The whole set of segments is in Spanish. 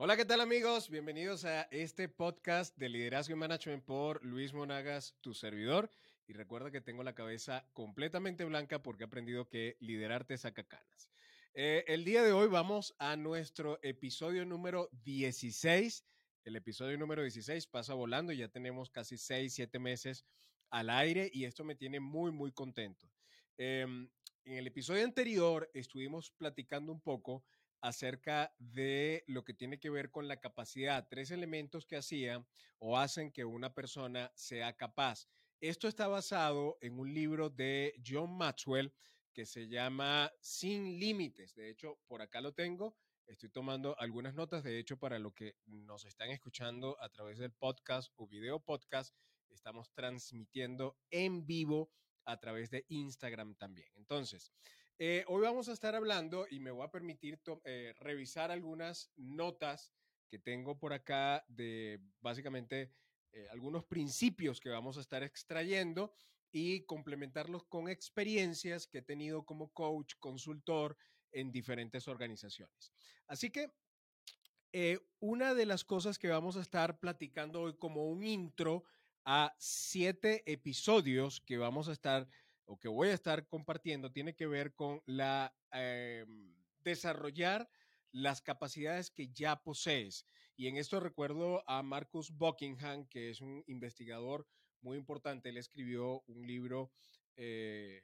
Hola, ¿qué tal amigos? Bienvenidos a este podcast de liderazgo y management por Luis Monagas, tu servidor. Y recuerda que tengo la cabeza completamente blanca porque he aprendido que liderarte saca canas. Eh, el día de hoy vamos a nuestro episodio número 16. El episodio número 16 pasa volando y ya tenemos casi 6, 7 meses al aire y esto me tiene muy, muy contento. Em, en el episodio anterior estuvimos platicando un poco acerca de lo que tiene que ver con la capacidad, tres elementos que hacían o hacen que una persona sea capaz. Esto está basado en un libro de John Maxwell que se llama Sin Límites. De hecho, por acá lo tengo. Estoy tomando algunas notas. De hecho, para lo que nos están escuchando a través del podcast o video podcast, estamos transmitiendo en vivo a través de Instagram también. Entonces, eh, hoy vamos a estar hablando y me voy a permitir eh, revisar algunas notas que tengo por acá de básicamente eh, algunos principios que vamos a estar extrayendo y complementarlos con experiencias que he tenido como coach, consultor en diferentes organizaciones. Así que una de las cosas que vamos a estar platicando hoy como un intro a siete episodios que vamos a estar o que voy a estar compartiendo tiene que ver con la em, desarrollar las capacidades que ya posees. Y en esto recuerdo a Marcus Buckingham, que es un investigador muy importante. Él escribió un libro eh,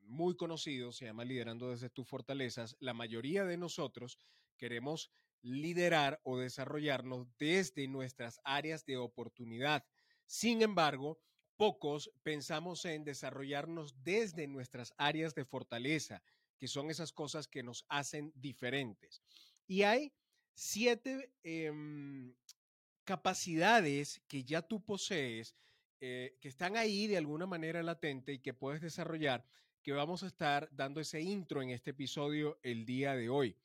muy conocido, se llama Liderando desde tus fortalezas. La mayoría de nosotros queremos liderar o desarrollarnos desde nuestras áreas de oportunidad. Sin embargo, pocos pensamos en desarrollarnos desde nuestras áreas de fortaleza, que son esas cosas que nos hacen diferentes. Y hay siete em, capacidades que ya tú posees, eh, que están ahí de alguna manera latente y que puedes desarrollar, que vamos a estar dando ese intro en este episodio el día de hoy.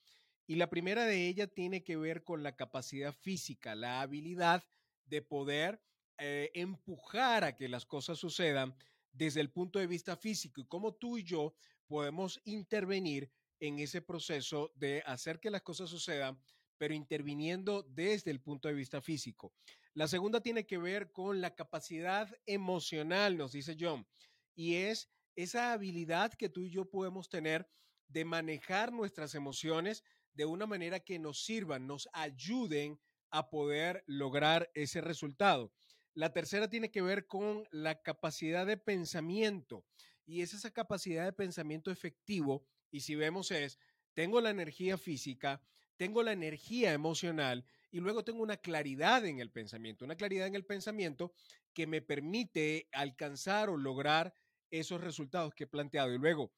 Y la primera de ellas tiene que ver con la capacidad física, la habilidad de poder eh, empujar a que las cosas sucedan desde el punto de vista físico y cómo tú y yo podemos intervenir en ese proceso de hacer que las cosas sucedan, pero interviniendo desde el punto de vista físico. La segunda tiene que ver con la capacidad emocional, nos dice John, y es esa habilidad que tú y yo podemos tener de manejar nuestras emociones de una manera que nos sirvan, nos ayuden a poder lograr ese resultado. La tercera tiene que ver con la capacidad de pensamiento y es esa capacidad de pensamiento efectivo y si vemos es, tengo la energía física, tengo la energía emocional y luego tengo una claridad en el pensamiento, una claridad en el pensamiento que me permite alcanzar o lograr esos resultados que he planteado. Y luego,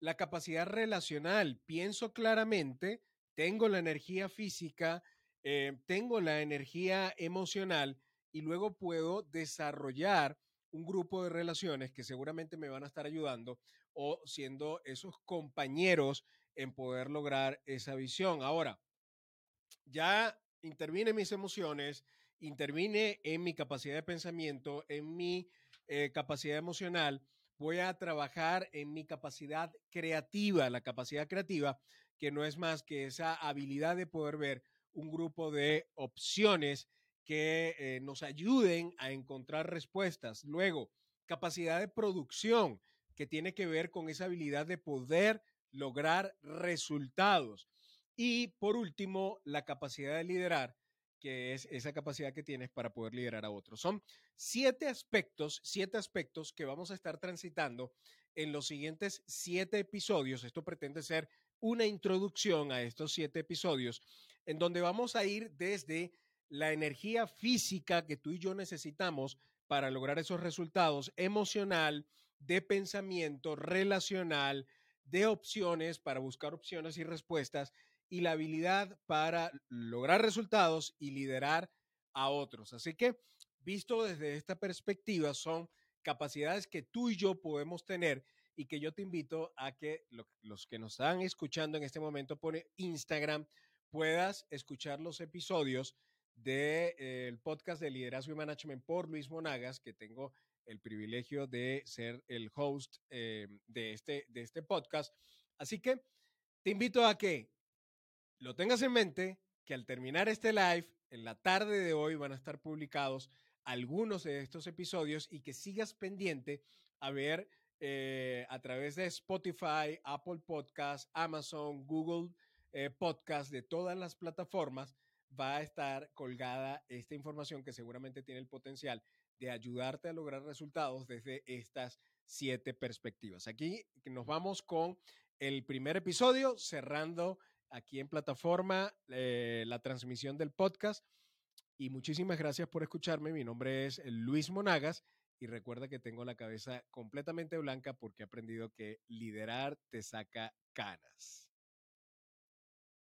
la capacidad relacional, pienso claramente, tengo la energía física, eh, tengo la energía emocional y luego puedo desarrollar un grupo de relaciones que seguramente me van a estar ayudando o siendo esos compañeros en poder lograr esa visión. Ahora, ya intervine mis emociones, intervine en mi capacidad de pensamiento, en mi eh, capacidad emocional, voy a trabajar en mi capacidad creativa, la capacidad creativa, que no es más que esa habilidad de poder ver un grupo de opciones que eh, nos ayuden a encontrar respuestas. Luego, capacidad de producción, que tiene que ver con esa habilidad de poder lograr resultados. Y por último, la capacidad de liderar, que es esa capacidad que tienes para poder liderar a otros. Son siete aspectos, siete aspectos que vamos a estar transitando en los siguientes siete episodios. Esto pretende ser una introducción a estos siete episodios, en donde vamos a ir desde la energía física que tú y yo necesitamos para lograr esos resultados emocional, de pensamiento, relacional, de opciones para buscar opciones y respuestas y la habilidad para lograr resultados y liderar a otros. Así que, visto desde esta perspectiva, son capacidades que tú y yo podemos tener y que yo te invito a que los que nos están escuchando en este momento por Instagram puedas escuchar los episodios del de, podcast de Liderazgo y Management por Luis Monagas, que tengo el privilegio de ser el host eh, de, este, de este podcast. Así que te invito a que lo tengas en mente, que al terminar este live, en la tarde de hoy van a estar publicados algunos de estos episodios y que sigas pendiente a ver eh, a través de Spotify, Apple Podcast, Amazon, Google eh, Podcast, de todas las plataformas, va a estar colgada esta información que seguramente tiene el potencial de ayudarte a lograr resultados desde estas siete perspectivas. Aquí nos vamos con el primer episodio, cerrando aquí en plataforma eh, la transmisión del podcast. Y muchísimas gracias por escucharme. Mi nombre es Luis Monagas y recuerda que tengo la cabeza completamente blanca porque he aprendido que liderar te saca canas.